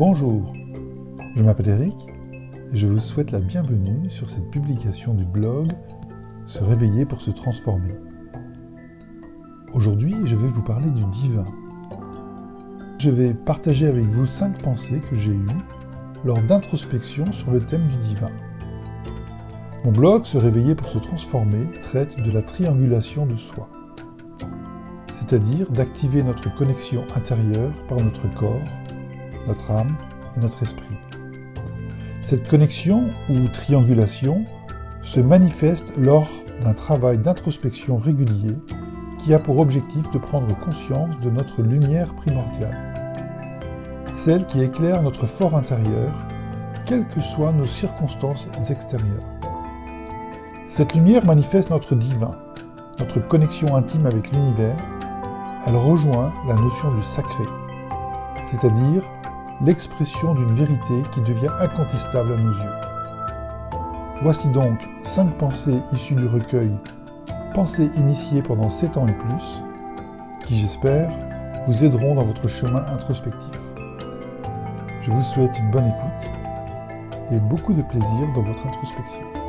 Bonjour, je m'appelle Eric et je vous souhaite la bienvenue sur cette publication du blog Se réveiller pour se transformer. Aujourd'hui, je vais vous parler du divin. Je vais partager avec vous cinq pensées que j'ai eues lors d'introspection sur le thème du divin. Mon blog Se réveiller pour se transformer traite de la triangulation de soi, c'est-à-dire d'activer notre connexion intérieure par notre corps, notre âme et notre esprit. Cette connexion ou triangulation se manifeste lors d'un travail d'introspection régulier qui a pour objectif de prendre conscience de notre lumière primordiale, celle qui éclaire notre fort intérieur, quelles que soient nos circonstances extérieures. Cette lumière manifeste notre divin, notre connexion intime avec l'univers, elle rejoint la notion du sacré, c'est-à-dire l'expression d'une vérité qui devient incontestable à nos yeux. Voici donc cinq pensées issues du recueil Pensées initiées pendant 7 ans et plus, qui j'espère vous aideront dans votre chemin introspectif. Je vous souhaite une bonne écoute et beaucoup de plaisir dans votre introspection.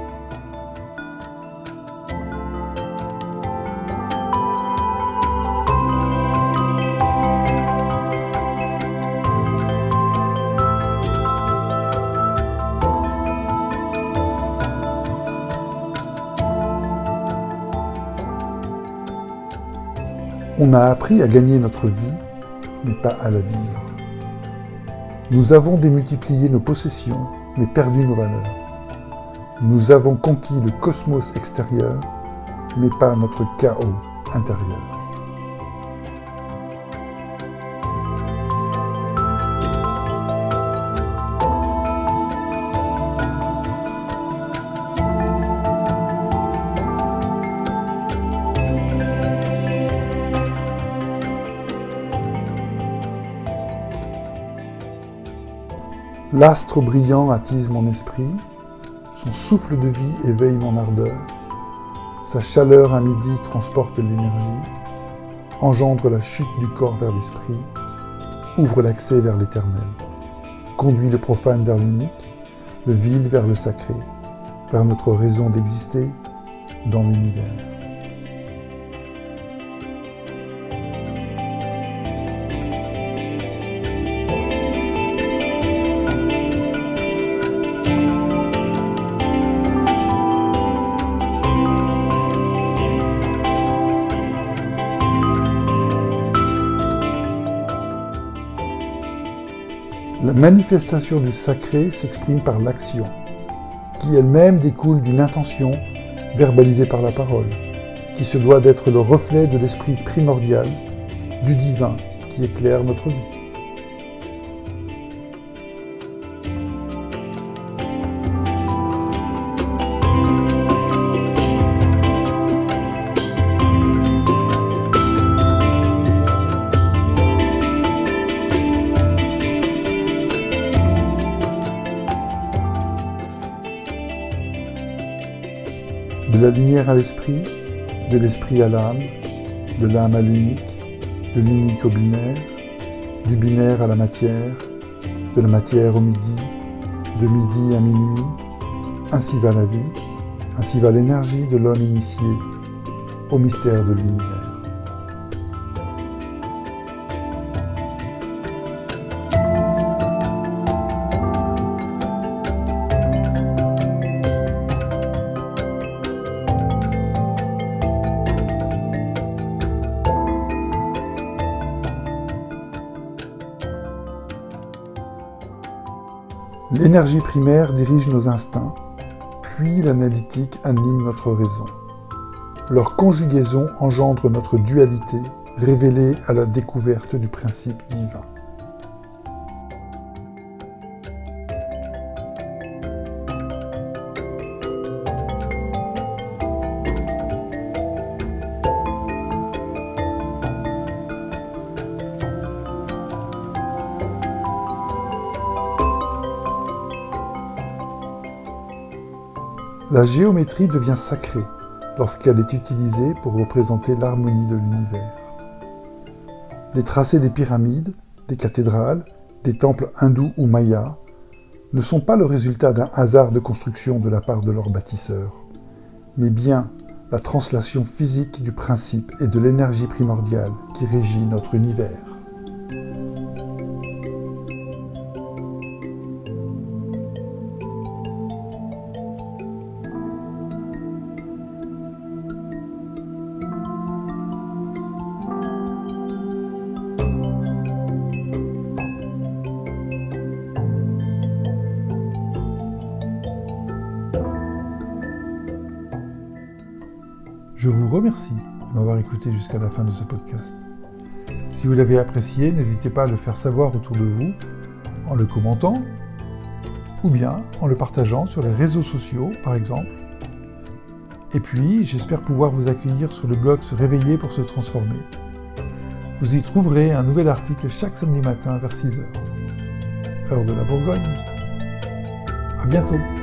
On a appris à gagner notre vie, mais pas à la vivre. Nous avons démultiplié nos possessions, mais perdu nos valeurs. Nous avons conquis le cosmos extérieur, mais pas notre chaos intérieur. L'astre brillant attise mon esprit, son souffle de vie éveille mon ardeur, sa chaleur à midi transporte l'énergie, engendre la chute du corps vers l'esprit, ouvre l'accès vers l'éternel, conduit le profane vers l'unique, le vil vers le sacré, vers notre raison d'exister dans l'univers. La manifestation du sacré s'exprime par l'action, qui elle-même découle d'une intention verbalisée par la parole, qui se doit d'être le reflet de l'esprit primordial, du divin qui éclaire notre vie. La lumière à l'esprit, de l'esprit à l'âme, de l'âme à l'unique, de l'unique au binaire, du binaire à la matière, de la matière au midi, de midi à minuit. Ainsi va la vie, ainsi va l'énergie de l'homme initié au mystère de l'univers. L'énergie primaire dirige nos instincts, puis l'analytique anime notre raison. Leur conjugaison engendre notre dualité, révélée à la découverte du principe divin. La géométrie devient sacrée lorsqu'elle est utilisée pour représenter l'harmonie de l'univers. Les tracés des pyramides, des cathédrales des temples hindous ou mayas, ne sont pas le résultat d'un hasard de construction de la part de leurs bâtisseurs, mais bien la translation physique du principe et de l'énergie primordiale qui régit notre univers. Remercie de m'avoir écouté jusqu'à la fin de ce podcast. Si vous l'avez apprécié, n'hésitez pas à le faire savoir autour de vous en le commentant ou bien en le partageant sur les réseaux sociaux par exemple. Et puis, j'espère pouvoir vous accueillir sur le blog Se réveiller pour se transformer. Vous y trouverez un nouvel article chaque samedi matin vers 6h. Heure de la Bourgogne. À bientôt.